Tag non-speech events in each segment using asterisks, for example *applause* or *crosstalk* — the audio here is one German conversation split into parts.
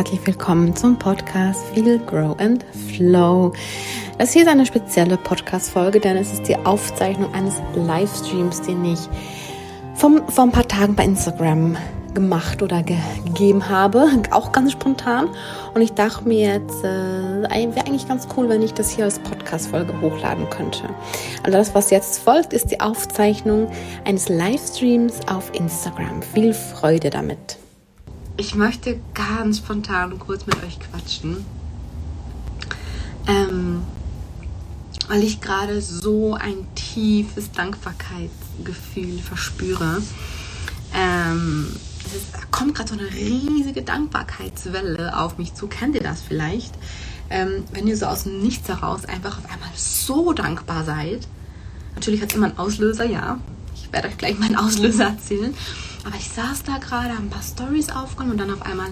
herzlich willkommen zum Podcast Feel, Grow and Flow. Das hier ist eine spezielle Podcast-Folge, denn es ist die Aufzeichnung eines Livestreams, den ich vom, vor ein paar Tagen bei Instagram gemacht oder ge gegeben habe, auch ganz spontan. Und ich dachte mir jetzt, äh, wäre eigentlich ganz cool, wenn ich das hier als Podcast-Folge hochladen könnte. Also das, was jetzt folgt, ist die Aufzeichnung eines Livestreams auf Instagram. Viel Freude damit. Ich möchte ganz spontan kurz mit euch quatschen. Ähm, weil ich gerade so ein tiefes Dankbarkeitsgefühl verspüre. Ähm, es ist, kommt gerade so eine riesige Dankbarkeitswelle auf mich zu. Kennt ihr das vielleicht? Ähm, wenn ihr so aus dem Nichts heraus einfach auf einmal so dankbar seid. Natürlich hat es immer einen Auslöser, ja. Ich werde euch gleich meinen Auslöser erzählen. Aber ich saß da gerade, habe ein paar Stories aufgenommen und dann auf einmal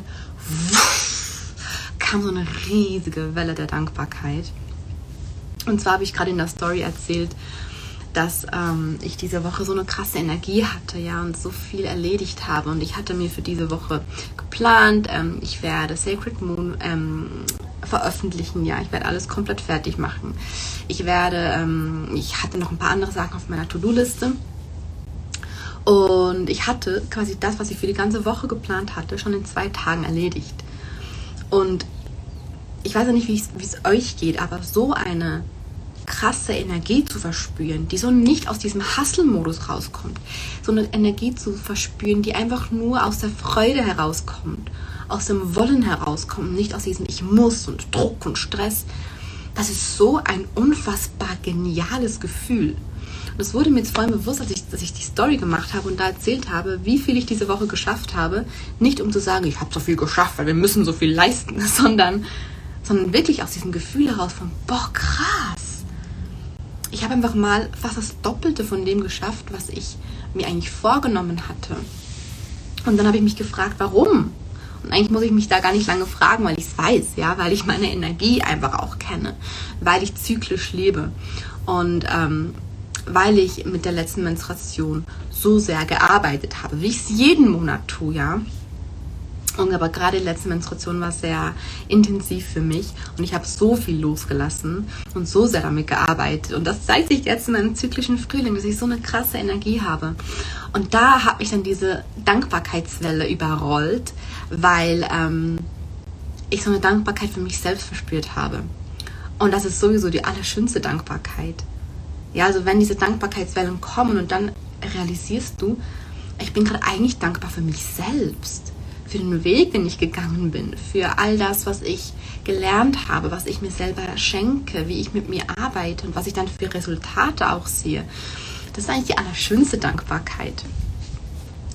kam so eine riesige Welle der Dankbarkeit. Und zwar habe ich gerade in der Story erzählt, dass ähm, ich diese Woche so eine krasse Energie hatte, ja, und so viel erledigt habe. Und ich hatte mir für diese Woche geplant, ähm, ich werde Sacred Moon ähm, veröffentlichen, ja, ich werde alles komplett fertig machen. Ich werde, ähm, ich hatte noch ein paar andere Sachen auf meiner To-Do-Liste. Und ich hatte quasi das, was ich für die ganze Woche geplant hatte, schon in zwei Tagen erledigt. Und ich weiß ja nicht, wie es euch geht, aber so eine krasse Energie zu verspüren, die so nicht aus diesem Hustle-Modus rauskommt, so eine Energie zu verspüren, die einfach nur aus der Freude herauskommt, aus dem Wollen herauskommt, nicht aus diesem Ich muss und Druck und Stress. Das ist so ein unfassbar geniales Gefühl. Und es wurde mir jetzt vor allem bewusst, dass ich, dass ich die Story gemacht habe und da erzählt habe, wie viel ich diese Woche geschafft habe. Nicht um zu sagen, ich habe so viel geschafft, weil wir müssen so viel leisten, *laughs* sondern, sondern wirklich aus diesem Gefühl heraus von, boah, krass ich habe einfach mal fast das Doppelte von dem geschafft, was ich mir eigentlich vorgenommen hatte. Und dann habe ich mich gefragt, warum? Und eigentlich muss ich mich da gar nicht lange fragen, weil ich es weiß, ja, weil ich meine Energie einfach auch kenne, weil ich zyklisch lebe und ähm, weil ich mit der letzten Menstruation so sehr gearbeitet habe, wie ich es jeden Monat tue, ja. Und aber gerade die letzte Menstruation war sehr intensiv für mich und ich habe so viel losgelassen und so sehr damit gearbeitet. Und das zeigt sich jetzt in meinem zyklischen Frühling, dass ich so eine krasse Energie habe. Und da hat mich dann diese Dankbarkeitswelle überrollt, weil ähm, ich so eine Dankbarkeit für mich selbst verspürt habe. Und das ist sowieso die allerschönste Dankbarkeit. Ja, also wenn diese Dankbarkeitswellen kommen und dann realisierst du, ich bin gerade eigentlich dankbar für mich selbst für den Weg, den ich gegangen bin, für all das, was ich gelernt habe, was ich mir selber schenke, wie ich mit mir arbeite und was ich dann für Resultate auch sehe. Das ist eigentlich die allerschönste Dankbarkeit.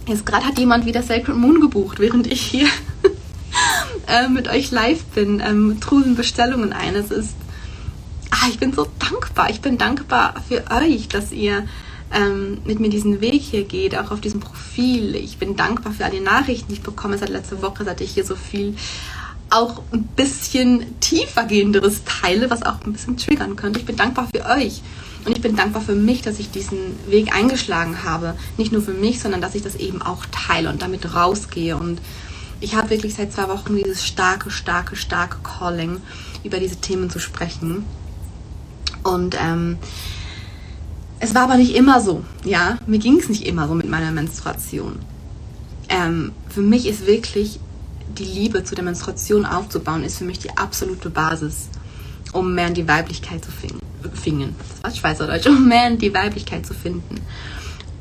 Jetzt gerade hat jemand wieder Sacred Moon gebucht, während ich hier *laughs* äh, mit euch live bin, ähm, trudeln Bestellungen ein. Es ist, ah, ich bin so dankbar. Ich bin dankbar für euch, dass ihr ähm, mit mir diesen Weg hier geht, auch auf diesem Profil. Ich bin dankbar für all die Nachrichten, die ich bekomme seit letzter Woche, seit ich hier so viel auch ein bisschen tiefer gehenderes teile, was auch ein bisschen triggern könnte. Ich bin dankbar für euch. Und ich bin dankbar für mich, dass ich diesen Weg eingeschlagen habe. Nicht nur für mich, sondern dass ich das eben auch teile und damit rausgehe. Und ich habe wirklich seit zwei Wochen dieses starke, starke, starke Calling, über diese Themen zu sprechen. Und ähm, es war aber nicht immer so, ja. Mir ging es nicht immer so mit meiner Menstruation. Ähm, für mich ist wirklich die Liebe zu der Menstruation aufzubauen, ist für mich die absolute Basis, um mehr in die Weiblichkeit zu finden. Das war Schweizerdeutsch, *laughs* um mehr in die Weiblichkeit zu finden.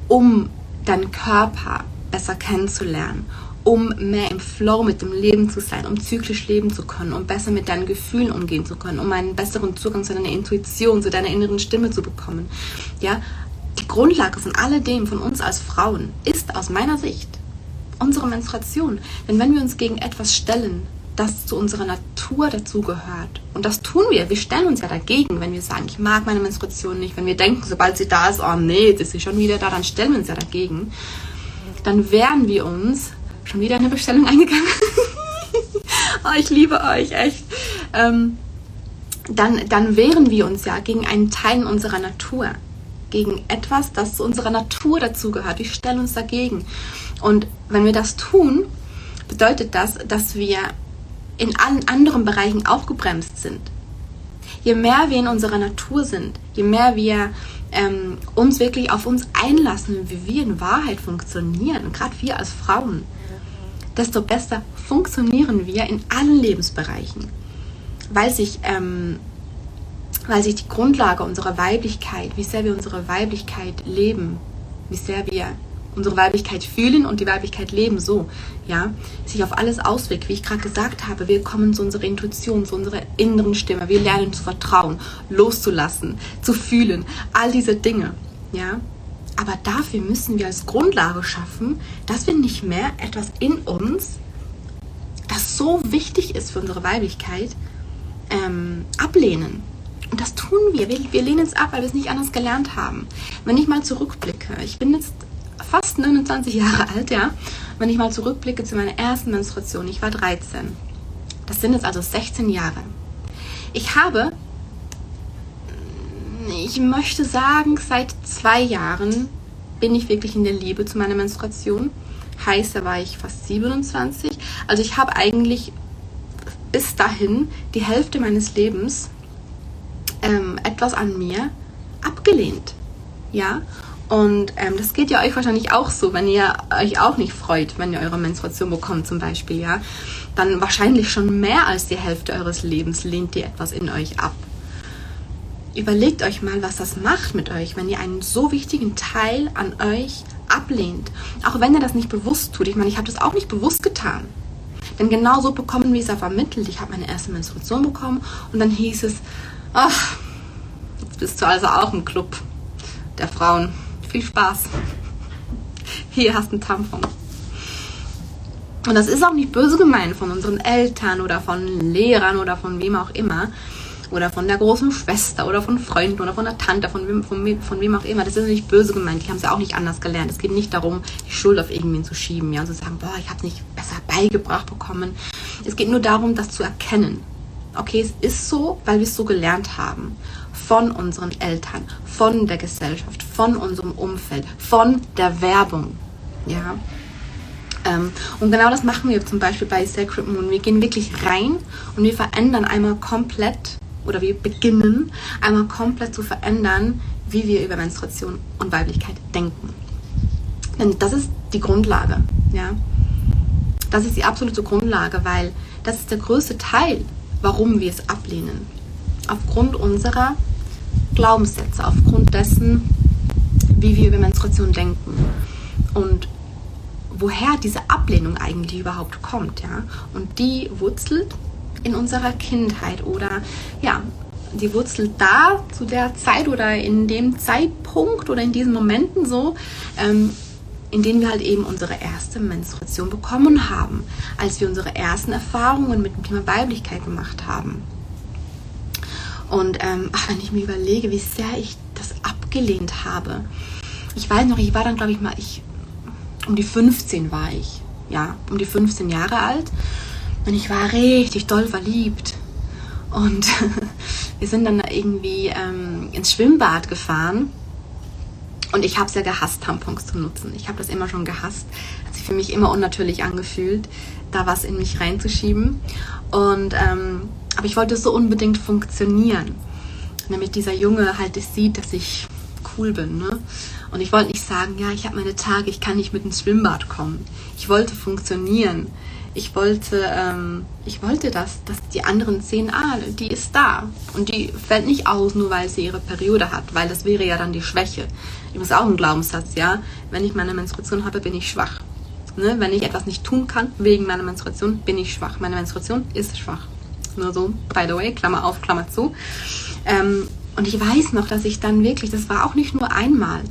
Um deinen Körper besser kennenzulernen, um mehr im Flow mit dem Leben zu sein, um zyklisch leben zu können, um besser mit deinen Gefühlen umgehen zu können, um einen besseren Zugang zu deiner Intuition, zu deiner inneren Stimme zu bekommen. Ja, die Grundlage von alledem, von uns als Frauen, ist aus meiner Sicht unsere Menstruation. Denn wenn wir uns gegen etwas stellen, das zu unserer Natur dazugehört, und das tun wir, wir stellen uns ja dagegen, wenn wir sagen, ich mag meine Menstruation nicht, wenn wir denken, sobald sie da ist, oh nee, jetzt ist sie schon wieder da, dann stellen wir uns ja dagegen, dann wehren wir uns Schon wieder eine Bestellung eingegangen. *laughs* oh, ich liebe euch, echt. Ähm, dann, dann wehren wir uns ja gegen einen Teil unserer Natur. Gegen etwas, das zu unserer Natur dazugehört. Wir stellen uns dagegen. Und wenn wir das tun, bedeutet das, dass wir in allen anderen Bereichen auch gebremst sind. Je mehr wir in unserer Natur sind, je mehr wir ähm, uns wirklich auf uns einlassen, wie wir in Wahrheit funktionieren, gerade wir als Frauen, desto besser funktionieren wir in allen Lebensbereichen, weil sich, ähm, weil sich die Grundlage unserer Weiblichkeit, wie sehr wir unsere Weiblichkeit leben, wie sehr wir unsere Weiblichkeit fühlen und die Weiblichkeit leben so, ja, sich auf alles auswirkt, wie ich gerade gesagt habe. Wir kommen zu unserer Intuition, zu unserer inneren Stimme. Wir lernen zu vertrauen, loszulassen, zu fühlen, all diese Dinge, ja. Aber dafür müssen wir als Grundlage schaffen, dass wir nicht mehr etwas in uns, das so wichtig ist für unsere Weiblichkeit, ähm, ablehnen. Und das tun wir. wir. Wir lehnen es ab, weil wir es nicht anders gelernt haben. Wenn ich mal zurückblicke, ich bin jetzt fast 29 Jahre alt, ja. Wenn ich mal zurückblicke zu meiner ersten Menstruation, ich war 13. Das sind jetzt also 16 Jahre. Ich habe, ich möchte sagen, seit zwei Jahren bin ich wirklich in der Liebe zu meiner Menstruation. Heißt, da war ich fast 27. Also ich habe eigentlich bis dahin die Hälfte meines Lebens ähm, etwas an mir abgelehnt. Ja, und ähm, das geht ja euch wahrscheinlich auch so, wenn ihr euch auch nicht freut, wenn ihr eure Menstruation bekommt zum Beispiel, ja. Dann wahrscheinlich schon mehr als die Hälfte eures Lebens lehnt ihr etwas in euch ab. Überlegt euch mal, was das macht mit euch, wenn ihr einen so wichtigen Teil an euch ablehnt. Auch wenn ihr das nicht bewusst tut. Ich meine, ich habe das auch nicht bewusst getan. Denn genau so bekommen wir es ja vermittelt. Ich habe meine erste Menstruation bekommen und dann hieß es, ach, jetzt bist du also auch im Club der Frauen. Viel Spaß. Hier hast du einen Tampon. Und das ist auch nicht böse gemeint von unseren Eltern oder von Lehrern oder von wem auch immer. Oder von der großen Schwester oder von Freunden oder von der Tante, von wem, von, von wem auch immer. Das ist nicht böse gemeint. Die haben es ja auch nicht anders gelernt. Es geht nicht darum, die Schuld auf irgendwen zu schieben. Ja, und zu sagen, boah, ich habe es nicht besser beigebracht bekommen. Es geht nur darum, das zu erkennen. Okay, es ist so, weil wir es so gelernt haben von unseren Eltern, von der Gesellschaft, von unserem Umfeld, von der Werbung. Ja. Ähm, und genau das machen wir zum Beispiel bei Sacred Moon. Wir gehen wirklich rein und wir verändern einmal komplett oder wir beginnen einmal komplett zu verändern, wie wir über Menstruation und Weiblichkeit denken. Denn das ist die Grundlage. Ja. Das ist die absolute Grundlage, weil das ist der größte Teil, warum wir es ablehnen. Aufgrund unserer Glaubenssätze, aufgrund dessen, wie wir über Menstruation denken und woher diese Ablehnung eigentlich überhaupt kommt, ja. Und die wurzelt in unserer Kindheit oder ja, die wurzelt da zu der Zeit oder in dem Zeitpunkt oder in diesen Momenten so, ähm, in denen wir halt eben unsere erste Menstruation bekommen haben, als wir unsere ersten Erfahrungen mit dem Thema Weiblichkeit gemacht haben. Und ähm, ach, wenn ich mir überlege, wie sehr ich das abgelehnt habe. Ich weiß noch, ich war dann, glaube ich, mal, ich, um die 15 war ich. Ja, um die 15 Jahre alt. Und ich war richtig doll verliebt. Und *laughs* wir sind dann irgendwie ähm, ins Schwimmbad gefahren. Und ich habe es ja gehasst, Tampons zu nutzen. Ich habe das immer schon gehasst. Hat sich für mich immer unnatürlich angefühlt, da was in mich reinzuschieben. Und ähm, aber ich wollte so unbedingt funktionieren, damit dieser Junge halt es sieht, dass ich cool bin. Ne? Und ich wollte nicht sagen, ja, ich habe meine Tage, ich kann nicht mit ins Schwimmbad kommen. Ich wollte funktionieren. Ich wollte, ähm, ich wollte das, dass die anderen sehen, ah, die ist da. Und die fällt nicht aus, nur weil sie ihre Periode hat, weil das wäre ja dann die Schwäche. Übrigens auch ein Glaubenssatz, ja. Wenn ich meine Menstruation habe, bin ich schwach. Ne? Wenn ich etwas nicht tun kann wegen meiner Menstruation, bin ich schwach. Meine Menstruation ist schwach. Nur so, by the way, Klammer auf, Klammer zu. Ähm, und ich weiß noch, dass ich dann wirklich, das war auch nicht nur einmal,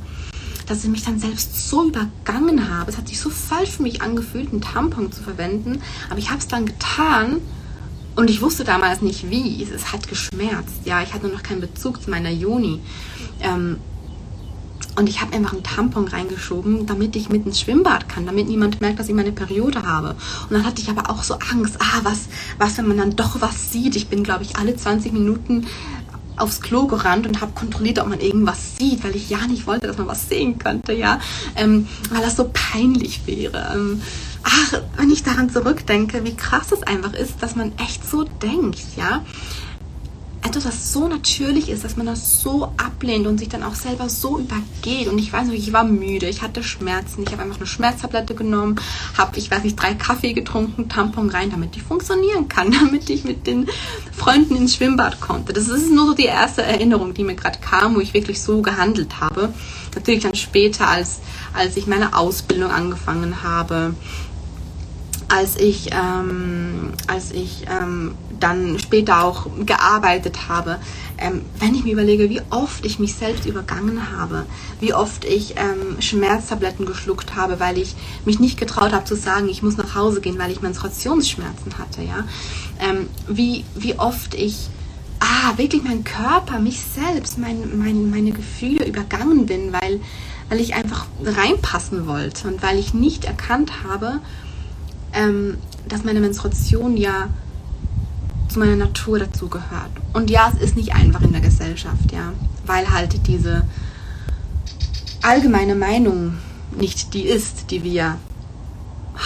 dass ich mich dann selbst so übergangen habe. Es hat sich so falsch für mich angefühlt, einen Tampon zu verwenden. Aber ich habe es dann getan und ich wusste damals nicht wie. Es hat geschmerzt. Ja, ich hatte noch keinen Bezug zu meiner Juni. Ähm, und ich habe einfach einen Tampon reingeschoben, damit ich mit ins Schwimmbad kann, damit niemand merkt, dass ich meine Periode habe. Und dann hatte ich aber auch so Angst, ah, was, was, wenn man dann doch was sieht. Ich bin, glaube ich, alle 20 Minuten aufs Klo gerannt und habe kontrolliert, ob man irgendwas sieht, weil ich ja nicht wollte, dass man was sehen könnte, ja, ähm, weil das so peinlich wäre. Ähm, ach, wenn ich daran zurückdenke, wie krass es einfach ist, dass man echt so denkt, ja etwas, was so natürlich ist, dass man das so ablehnt und sich dann auch selber so übergeht. Und ich weiß nicht, ich war müde, ich hatte Schmerzen, ich habe einfach eine Schmerztablette genommen, habe, ich weiß nicht, drei Kaffee getrunken, Tampon rein, damit ich funktionieren kann, *laughs* damit ich mit den Freunden ins Schwimmbad konnte. Das ist nur so die erste Erinnerung, die mir gerade kam, wo ich wirklich so gehandelt habe. Natürlich dann später, als, als ich meine Ausbildung angefangen habe, als ich, ähm, als ich ähm, dann später auch gearbeitet habe, ähm, wenn ich mir überlege, wie oft ich mich selbst übergangen habe, wie oft ich ähm, Schmerztabletten geschluckt habe, weil ich mich nicht getraut habe zu sagen, ich muss nach Hause gehen, weil ich Menstruationsschmerzen hatte, ja, ähm, wie, wie oft ich ah, wirklich mein Körper, mich selbst, mein, mein, meine Gefühle übergangen bin, weil, weil ich einfach reinpassen wollte und weil ich nicht erkannt habe, ähm, dass meine Menstruation ja zu meiner Natur dazugehört. Und ja, es ist nicht einfach in der Gesellschaft, ja, weil halt diese allgemeine Meinung nicht die ist, die wir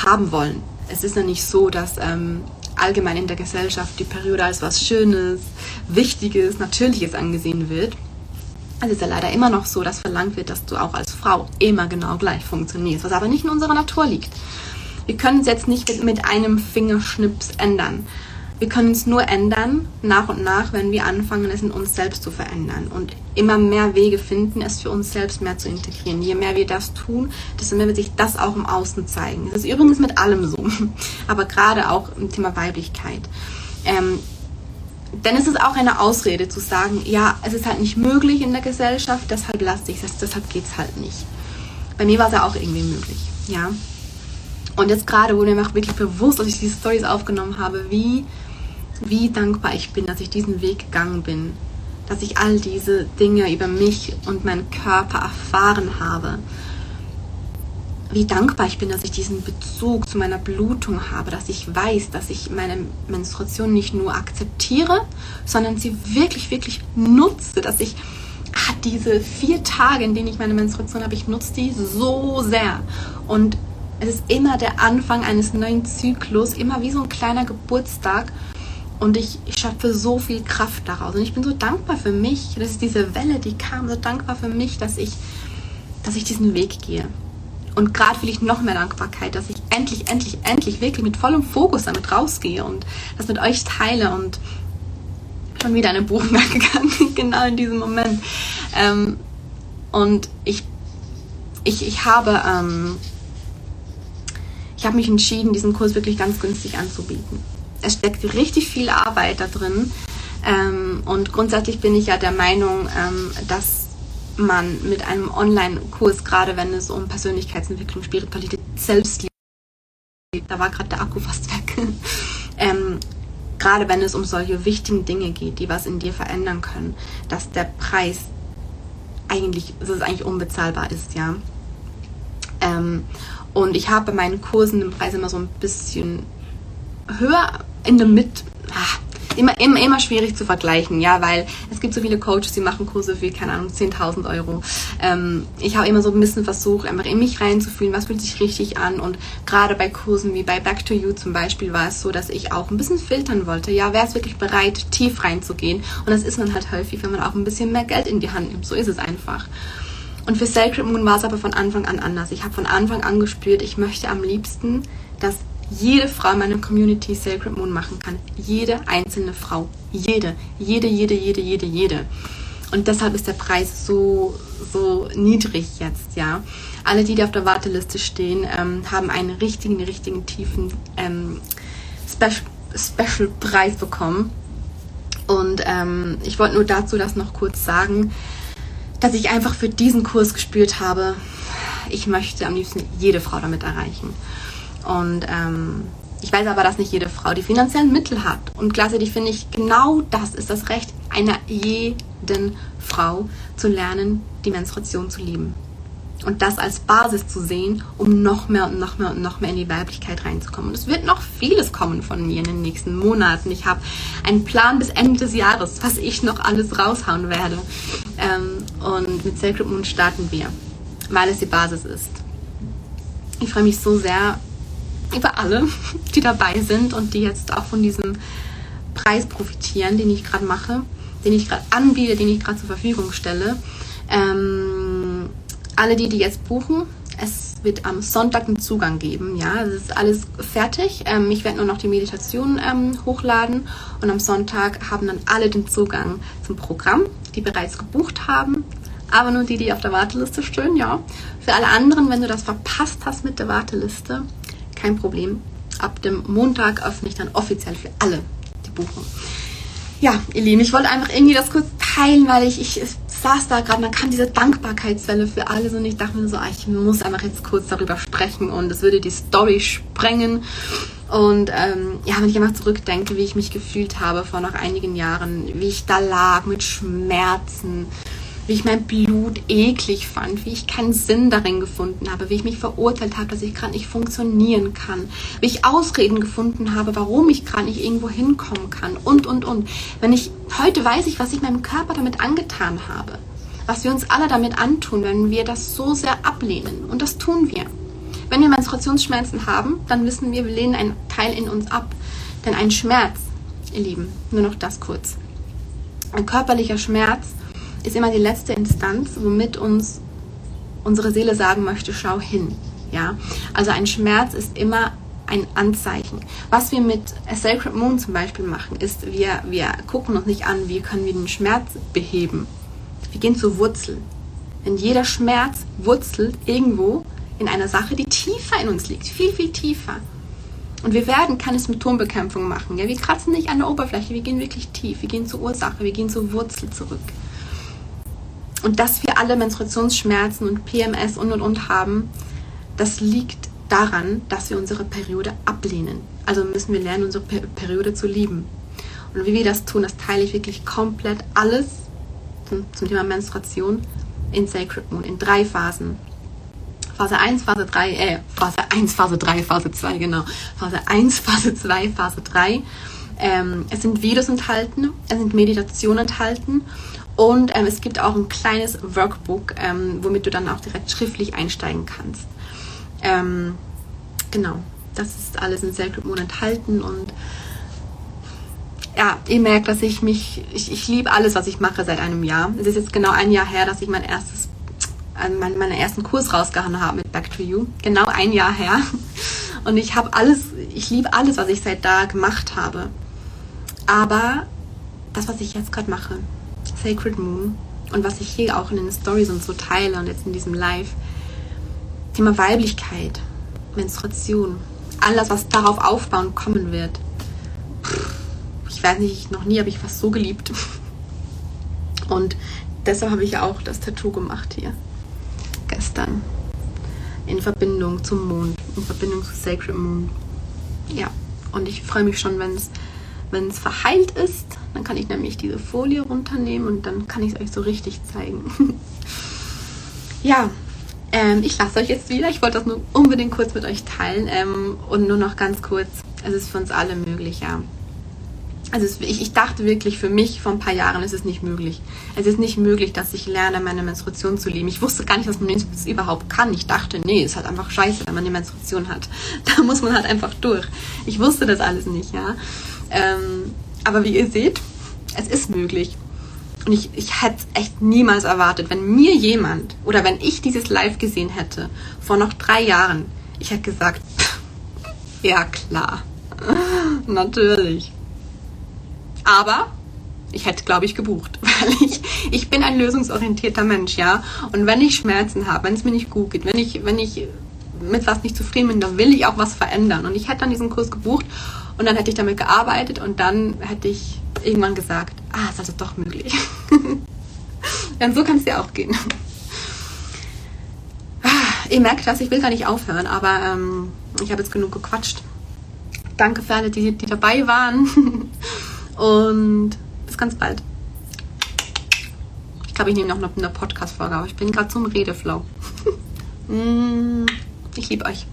haben wollen. Es ist ja nicht so, dass ähm, allgemein in der Gesellschaft die Periode als was Schönes, Wichtiges, Natürliches angesehen wird. Es ist ja leider immer noch so, dass verlangt wird, dass du auch als Frau immer genau gleich funktionierst, was aber nicht in unserer Natur liegt. Wir können es jetzt nicht mit einem Fingerschnips ändern. Wir können es nur ändern, nach und nach, wenn wir anfangen, es in uns selbst zu verändern und immer mehr Wege finden, es für uns selbst mehr zu integrieren. Je mehr wir das tun, desto mehr wird sich das auch im Außen zeigen. Das ist übrigens mit allem so, *laughs* aber gerade auch im Thema Weiblichkeit. Ähm, denn es ist auch eine Ausrede zu sagen, ja, es ist halt nicht möglich in der Gesellschaft, deshalb lasse ich es, deshalb geht es halt nicht. Bei mir war es ja auch irgendwie möglich, ja. Und jetzt gerade wurde mir auch wirklich bewusst, als ich diese Stories aufgenommen habe, wie wie dankbar ich bin, dass ich diesen Weg gegangen bin, dass ich all diese Dinge über mich und meinen Körper erfahren habe. Wie dankbar ich bin, dass ich diesen Bezug zu meiner Blutung habe, dass ich weiß, dass ich meine Menstruation nicht nur akzeptiere, sondern sie wirklich, wirklich nutze, dass ich ah, diese vier Tage, in denen ich meine Menstruation habe, ich nutze die so sehr. Und es ist immer der Anfang eines neuen Zyklus, immer wie so ein kleiner Geburtstag. Und ich, ich schöpfe so viel Kraft daraus. Und ich bin so dankbar für mich, dass ist diese Welle, die kam, so dankbar für mich, dass ich, dass ich diesen Weg gehe. Und gerade will ich noch mehr Dankbarkeit, dass ich endlich, endlich, endlich wirklich mit vollem Fokus damit rausgehe und das mit euch teile und schon wieder eine Buchung *laughs* gegangen, genau in diesem Moment. Ähm, und ich, ich, ich habe, ähm, ich habe mich entschieden, diesen Kurs wirklich ganz günstig anzubieten es steckt richtig viel Arbeit da drin. Ähm, und grundsätzlich bin ich ja der Meinung, ähm, dass man mit einem Online-Kurs, gerade wenn es um Persönlichkeitsentwicklung, Spiritualität, Selbstliebe, da war gerade der Akku fast weg, *laughs* ähm, gerade wenn es um solche wichtigen Dinge geht, die was in dir verändern können, dass der Preis eigentlich, dass es eigentlich unbezahlbar ist, ja. Und ich habe bei meinen Kursen den Preis immer so ein bisschen höher in der Mitte. Ah, immer, immer, immer schwierig zu vergleichen, ja, weil es gibt so viele Coaches, die machen Kurse für, keine Ahnung, 10.000 Euro. Ähm, ich habe immer so ein bisschen versucht, einfach in mich reinzufühlen, was fühlt sich richtig an und gerade bei Kursen wie bei Back to You zum Beispiel war es so, dass ich auch ein bisschen filtern wollte, ja, wer ist wirklich bereit, tief reinzugehen und das ist man halt häufig, wenn man auch ein bisschen mehr Geld in die Hand nimmt, so ist es einfach. Und für Sacred Moon war es aber von Anfang an anders. Ich habe von Anfang an gespürt, ich möchte am liebsten, dass jede Frau in meiner Community Sacred Moon machen kann. Jede einzelne Frau. Jede. Jede, jede, jede, jede, jede. Und deshalb ist der Preis so, so niedrig jetzt, ja. Alle, die, die auf der Warteliste stehen, ähm, haben einen richtigen, richtigen, tiefen ähm, Special, Special Preis bekommen. Und ähm, ich wollte nur dazu das noch kurz sagen, dass ich einfach für diesen Kurs gespürt habe, ich möchte am liebsten jede Frau damit erreichen. Und ähm, ich weiß aber, dass nicht jede Frau die finanziellen Mittel hat. Und gleichzeitig finde ich, genau das ist das Recht einer jeden Frau zu lernen, die Menstruation zu lieben. Und das als Basis zu sehen, um noch mehr und noch mehr und noch mehr in die Weiblichkeit reinzukommen. Und es wird noch vieles kommen von mir in den nächsten Monaten. Ich habe einen Plan bis Ende des Jahres, was ich noch alles raushauen werde. Ähm, und mit Sacred Moon starten wir, weil es die Basis ist. Ich freue mich so sehr, über alle, *laughs* die dabei sind und die jetzt auch von diesem Preis profitieren, den ich gerade mache, den ich gerade anbiete, den ich gerade zur Verfügung stelle. Ähm, alle die, die jetzt buchen, es wird am Sonntag einen Zugang geben. Ja, es ist alles fertig. Ähm, ich werde nur noch die Meditation ähm, hochladen und am Sonntag haben dann alle den Zugang zum Programm, die bereits gebucht haben. Aber nur die, die auf der Warteliste stehen, ja. Für alle anderen, wenn du das verpasst hast mit der Warteliste, kein Problem. Ab dem Montag öffne ich dann offiziell für alle die Buchung. Ja, ihr Lieben, ich wollte einfach irgendwie das kurz teilen, weil ich, ich saß da gerade, man kann diese Dankbarkeitswelle für alles und ich dachte mir so, ah, ich muss einfach jetzt kurz darüber sprechen und es würde die Story sprengen. Und ähm, ja, wenn ich einfach zurückdenke, wie ich mich gefühlt habe vor noch einigen Jahren, wie ich da lag mit Schmerzen, wie ich mein Blut eklig fand, wie ich keinen Sinn darin gefunden habe, wie ich mich verurteilt habe, dass ich gerade nicht funktionieren kann, wie ich Ausreden gefunden habe, warum ich gerade nicht irgendwo hinkommen kann und, und, und. Wenn ich, heute weiß ich, was ich meinem Körper damit angetan habe, was wir uns alle damit antun, wenn wir das so sehr ablehnen. Und das tun wir. Wenn wir Menstruationsschmerzen haben, dann wissen wir, wir lehnen einen Teil in uns ab. Denn ein Schmerz, ihr Lieben, nur noch das kurz. Ein körperlicher Schmerz ist immer die letzte Instanz, womit uns unsere Seele sagen möchte, schau hin. Ja, also ein Schmerz ist immer ein Anzeichen. Was wir mit A Sacred Moon zum Beispiel machen, ist, wir, wir gucken uns nicht an, wie können wir den Schmerz beheben. Wir gehen zur Wurzel. Denn jeder Schmerz wurzelt irgendwo in einer Sache, die tiefer in uns liegt, viel, viel tiefer. Und wir werden keine Symptombekämpfung machen. Ja, wir kratzen nicht an der Oberfläche, wir gehen wirklich tief, wir gehen zur Ursache, wir gehen zur Wurzel zurück. Und dass wir alle Menstruationsschmerzen und PMS und und und haben, das liegt daran, dass wir unsere Periode ablehnen. Also müssen wir lernen, unsere Periode zu lieben. Und wie wir das tun, das teile ich wirklich komplett alles zum, zum Thema Menstruation in Sacred Moon, in drei Phasen. Phase 1, Phase 3, äh, Phase 1, Phase 3, Phase 2, genau. Phase 1, *laughs* Phase 2, Phase 3. Ähm, es sind Videos enthalten, es sind Meditationen enthalten und ähm, es gibt auch ein kleines Workbook, ähm, womit du dann auch direkt schriftlich einsteigen kannst. Ähm, genau, das ist alles in Sacred Moon enthalten und ja, ihr merkt, dass ich mich, ich, ich liebe alles, was ich mache seit einem Jahr. Es ist jetzt genau ein Jahr her, dass ich mein erstes, äh, meinen, meinen ersten Kurs rausgehauen habe mit Back to You. Genau ein Jahr her. Und ich habe alles, ich liebe alles, was ich seit da gemacht habe. Aber das, was ich jetzt gerade mache, Sacred Moon und was ich hier auch in den Stories und so teile und jetzt in diesem Live, Thema Weiblichkeit, Menstruation, alles, was darauf aufbauen kommen wird. Ich weiß nicht, noch nie habe ich was so geliebt. *laughs* Und deshalb habe ich auch das Tattoo gemacht hier. Gestern. In Verbindung zum Mond, in Verbindung zu Sacred Moon. Ja, und ich freue mich schon, wenn es verheilt ist, dann kann ich nämlich diese Folie runternehmen und dann kann ich es euch so richtig zeigen. *laughs* ja, ähm, ich lasse euch jetzt wieder. Ich wollte das nur unbedingt kurz mit euch teilen. Ähm, und nur noch ganz kurz, es ist für uns alle möglich, ja. Also es, ich, ich, dachte wirklich für mich vor ein paar Jahren, es ist nicht möglich. Es ist nicht möglich, dass ich lerne, meine Menstruation zu lieben. Ich wusste gar nicht, dass man das überhaupt kann. Ich dachte, nee, es ist halt einfach scheiße, wenn man eine Menstruation hat. *laughs* Da muss man halt einfach durch. Ich wusste das alles nicht, ja. Ähm, aber wie ihr seht, es ist möglich. Und ich, ich hätte echt niemals erwartet, wenn mir jemand oder wenn ich dieses Live gesehen hätte, vor noch drei Jahren, ich hätte gesagt, *laughs* ja klar, *laughs* natürlich. Aber ich hätte, glaube ich, gebucht, *laughs* weil ich, ich bin ein lösungsorientierter Mensch, ja. Und wenn ich Schmerzen habe, wenn es mir nicht gut geht, wenn ich, wenn ich mit was nicht zufrieden bin, dann will ich auch was verändern. Und ich hätte dann diesen Kurs gebucht und dann hätte ich damit gearbeitet und dann hätte ich irgendwann gesagt, ah, ist also doch möglich. *laughs* und so kann es ja auch gehen. Ah, ihr merkt das, ich will gar nicht aufhören, aber ähm, ich habe jetzt genug gequatscht. Danke für alle, die, die dabei waren. *laughs* und bis ganz bald. Ich glaube, ich nehme noch eine Podcast-Folge, aber ich bin gerade zum Redeflow. *laughs* Mm, ich liebe euch.